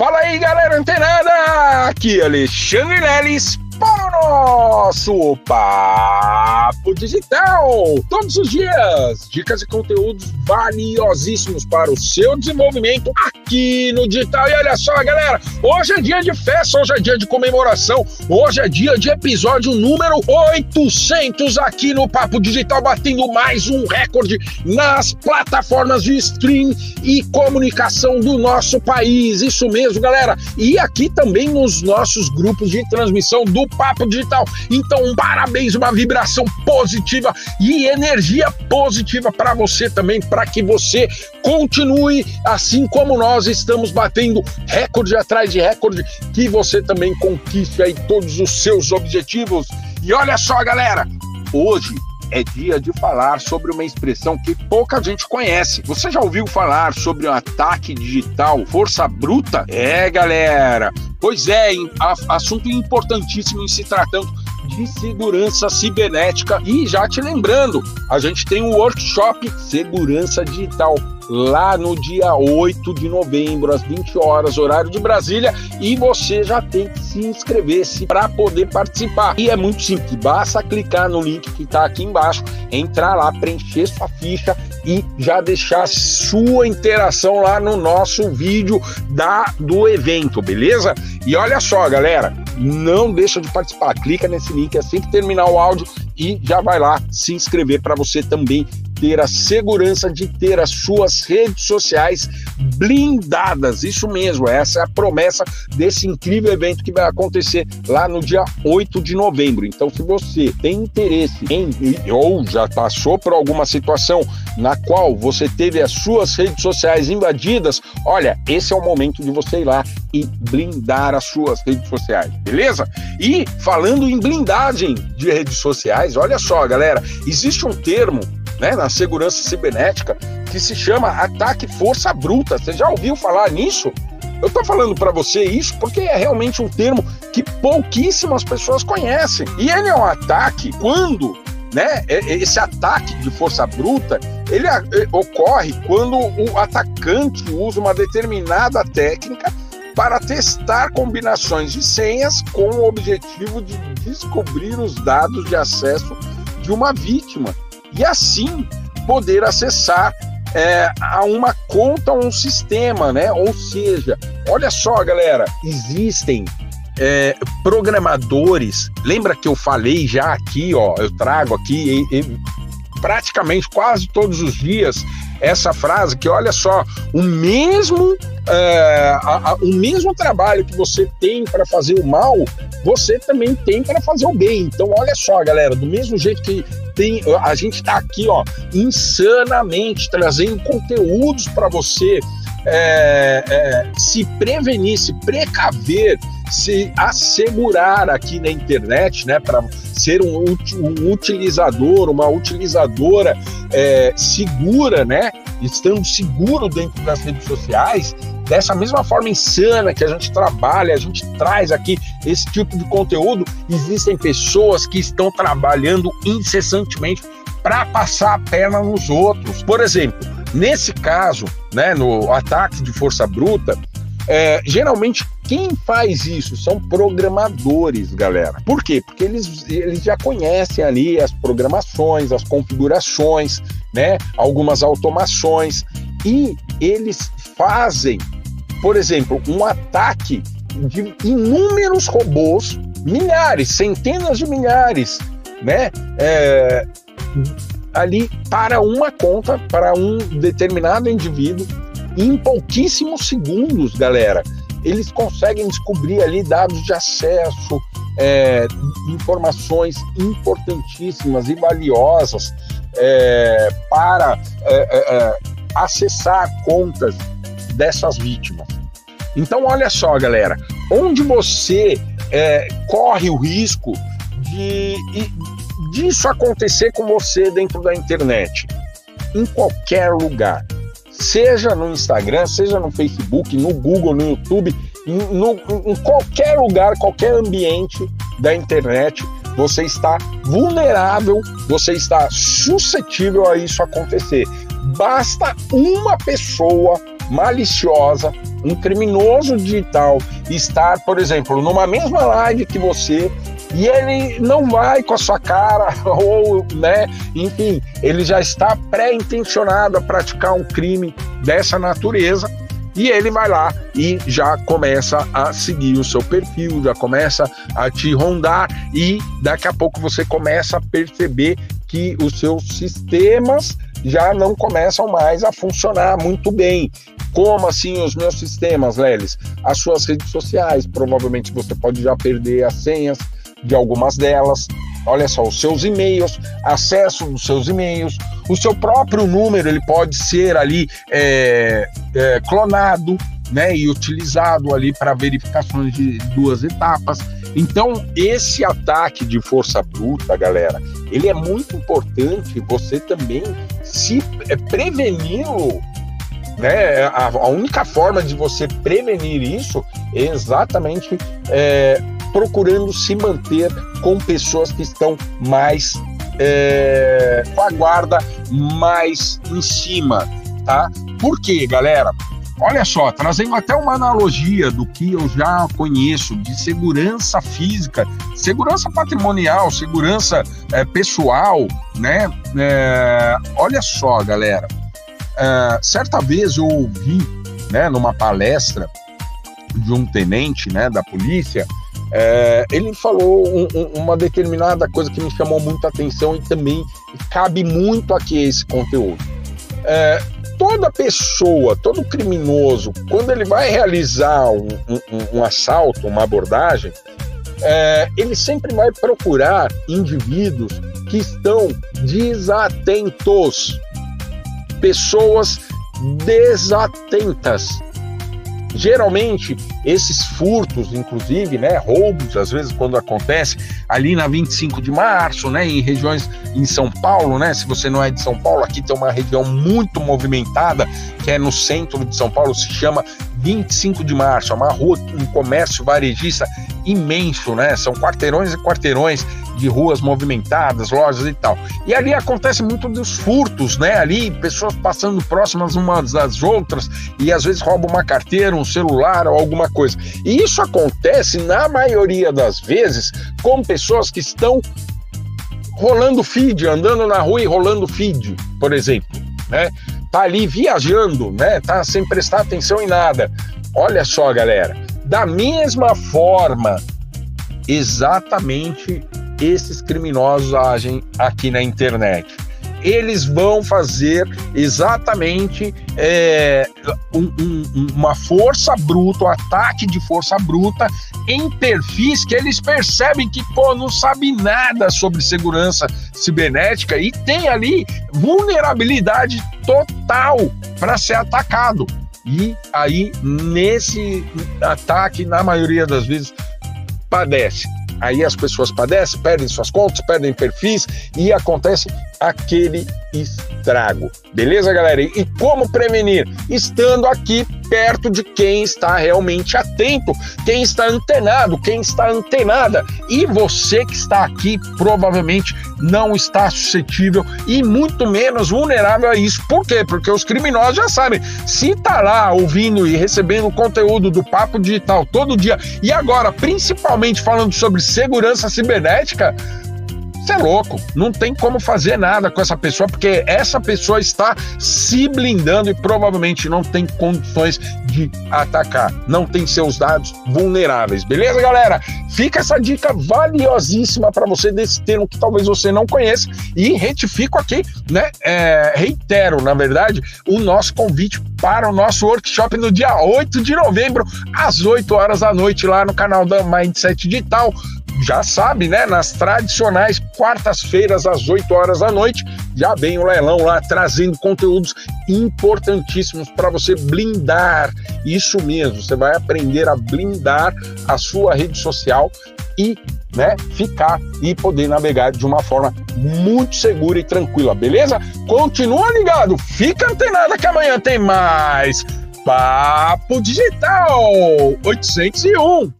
Fala aí, galera antenada! Aqui Alexandre Leles para o nosso Papo Digital. Todos os dias, dicas e conteúdos valiosíssimos para o seu desenvolvimento aqui no digital. E olha só, galera, hoje é dia de festa, hoje é dia de comemoração, hoje é dia de episódio número 800 aqui no Papo Digital, batendo mais um recorde nas plataformas de stream e comunicação do nosso país. Isso mesmo, galera. E aqui também nos nossos grupos de transmissão do Papo Digital. Então, um parabéns, uma vibração positiva e energia positiva para você também, para que você continue assim como nós estamos batendo recorde atrás de recorde, que você também conquiste aí todos os seus objetivos. E olha só, galera, hoje é dia de falar sobre uma expressão que pouca gente conhece. Você já ouviu falar sobre um ataque digital, força bruta? É, galera. Pois é, assunto importantíssimo em se tratando de segurança cibernética. E já te lembrando, a gente tem um workshop Segurança Digital lá no dia 8 de novembro, às 20 horas, horário de Brasília, e você já tem que se inscrever para poder participar. E é muito simples, basta clicar no link que está aqui embaixo, entrar lá, preencher sua ficha e já deixar sua interação lá no nosso vídeo da do evento, beleza? E olha só, galera, não deixa de participar. Clica nesse link assim que terminar o áudio e já vai lá se inscrever para você também ter a segurança de ter as suas redes sociais blindadas. Isso mesmo, essa é a promessa desse incrível evento que vai acontecer lá no dia 8 de novembro. Então, se você tem interesse em ou já passou por alguma situação na qual você teve as suas redes sociais invadidas, olha, esse é o momento de você ir lá e blindar as suas redes sociais, beleza? E falando em blindagem de redes sociais, olha só, galera, existe um termo né, na segurança cibernética que se chama ataque força bruta. Você já ouviu falar nisso? Eu estou falando para você isso porque é realmente um termo que pouquíssimas pessoas conhecem. E ele é um ataque quando, né, esse ataque de força bruta, ele ocorre quando o atacante usa uma determinada técnica para testar combinações de senhas com o objetivo de descobrir os dados de acesso de uma vítima e assim poder acessar é, a uma conta ou um sistema, né? Ou seja, olha só, galera, existem é, programadores. Lembra que eu falei já aqui, ó? Eu trago aqui e, e, praticamente quase todos os dias essa frase que olha só o mesmo é, a, a, o mesmo trabalho que você tem para fazer o mal você também tem para fazer o bem. Então olha só galera do mesmo jeito que tem a gente está aqui ó insanamente trazendo conteúdos para você é, é, se prevenir se precaver se assegurar aqui na internet, né, para ser um, um, utilizador, uma utilizadora é, segura, né, estando seguro dentro das redes sociais, dessa mesma forma insana que a gente trabalha, a gente traz aqui esse tipo de conteúdo, existem pessoas que estão trabalhando incessantemente para passar a perna nos outros. Por exemplo, nesse caso, né, no ataque de força bruta, é, geralmente quem faz isso são programadores, galera. Por quê? Porque eles, eles já conhecem ali as programações, as configurações, né? Algumas automações e eles fazem, por exemplo, um ataque de inúmeros robôs, milhares, centenas de milhares, né? É, ali para uma conta, para um determinado indivíduo, em pouquíssimos segundos, galera eles conseguem descobrir ali dados de acesso, é, informações importantíssimas e valiosas é, para é, é, é, acessar contas dessas vítimas. Então, olha só, galera, onde você é, corre o risco de, disso acontecer com você dentro da internet? Em qualquer lugar seja no Instagram, seja no Facebook, no Google, no YouTube, no, em qualquer lugar, qualquer ambiente da internet, você está vulnerável, você está suscetível a isso acontecer. Basta uma pessoa maliciosa um criminoso digital estar, por exemplo, numa mesma live que você e ele não vai com a sua cara ou, né, enfim, ele já está pré-intencionado a praticar um crime dessa natureza e ele vai lá e já começa a seguir o seu perfil, já começa a te rondar e daqui a pouco você começa a perceber que os seus sistemas já não começam mais a funcionar muito bem. Como assim os meus sistemas, Lelis? As suas redes sociais, provavelmente você pode já perder as senhas de algumas delas. Olha só, os seus e-mails, acesso dos seus e-mails, o seu próprio número ele pode ser ali é, é, clonado, né, e utilizado ali para verificações de duas etapas. Então, esse ataque de força bruta, galera, ele é muito importante você também se é, preveni-lo. Né? A, a, única forma de você prevenir isso é exatamente é, procurando se manter com pessoas que estão mais é, com a guarda mais em cima, tá? Por quê, galera? Olha só, trazendo até uma analogia do que eu já conheço de segurança física, segurança patrimonial, segurança é, pessoal, né? É, olha só, galera. É, certa vez eu ouvi, né, numa palestra de um tenente, né, da polícia, é, ele falou um, um, uma determinada coisa que me chamou muita atenção e também cabe muito aqui esse conteúdo. É, toda pessoa, todo criminoso, quando ele vai realizar um, um assalto, uma abordagem, é, ele sempre vai procurar indivíduos que estão desatentos, pessoas desatentas Geralmente, esses furtos, inclusive, né, roubos, às vezes quando acontece ali na 25 de março, né, em regiões em São Paulo, né, se você não é de São Paulo, aqui tem uma região muito movimentada, que é no centro de São Paulo, se chama 25 de março, é uma rua, um comércio varejista imenso, né, são quarteirões e quarteirões de ruas movimentadas, lojas e tal. E ali acontece muito dos furtos, né? Ali, pessoas passando próximas umas das outras e às vezes roubam uma carteira, um celular ou alguma coisa. E isso acontece, na maioria das vezes, com pessoas que estão rolando feed, andando na rua e rolando feed, por exemplo, né? Tá ali viajando, né? Tá sem prestar atenção em nada. Olha só, galera, da mesma forma, exatamente esses criminosos agem aqui na internet. Eles vão fazer exatamente é, um, um, uma força bruta, um ataque de força bruta em perfis que eles percebem que pô, não sabe nada sobre segurança cibernética e tem ali vulnerabilidade total para ser atacado. E aí, nesse ataque, na maioria das vezes, padece aí as pessoas padecem, perdem suas contas, perdem perfis e acontece aquele estrago. Beleza, galera? E como prevenir? Estando aqui perto de quem está realmente atento, quem está antenado, quem está antenada. E você que está aqui provavelmente não está suscetível e muito menos vulnerável a isso. Por quê? Porque os criminosos já sabem, se está lá ouvindo e recebendo conteúdo do Papo Digital todo dia e agora principalmente falando sobre segurança cibernética, você é louco, não tem como fazer nada com essa pessoa, porque essa pessoa está se blindando e provavelmente não tem condições de atacar, não tem seus dados vulneráveis, beleza, galera? Fica essa dica valiosíssima para você desse termo que talvez você não conheça e retifico aqui, né? É, reitero, na verdade, o nosso convite para o nosso workshop no dia 8 de novembro, às 8 horas da noite, lá no canal da Mindset Digital já sabe, né? Nas tradicionais quartas-feiras, às 8 horas da noite, já vem o leilão lá trazendo conteúdos importantíssimos para você blindar. Isso mesmo, você vai aprender a blindar a sua rede social e né, ficar e poder navegar de uma forma muito segura e tranquila, beleza? Continua ligado, fica antenado que amanhã tem mais Papo Digital 801.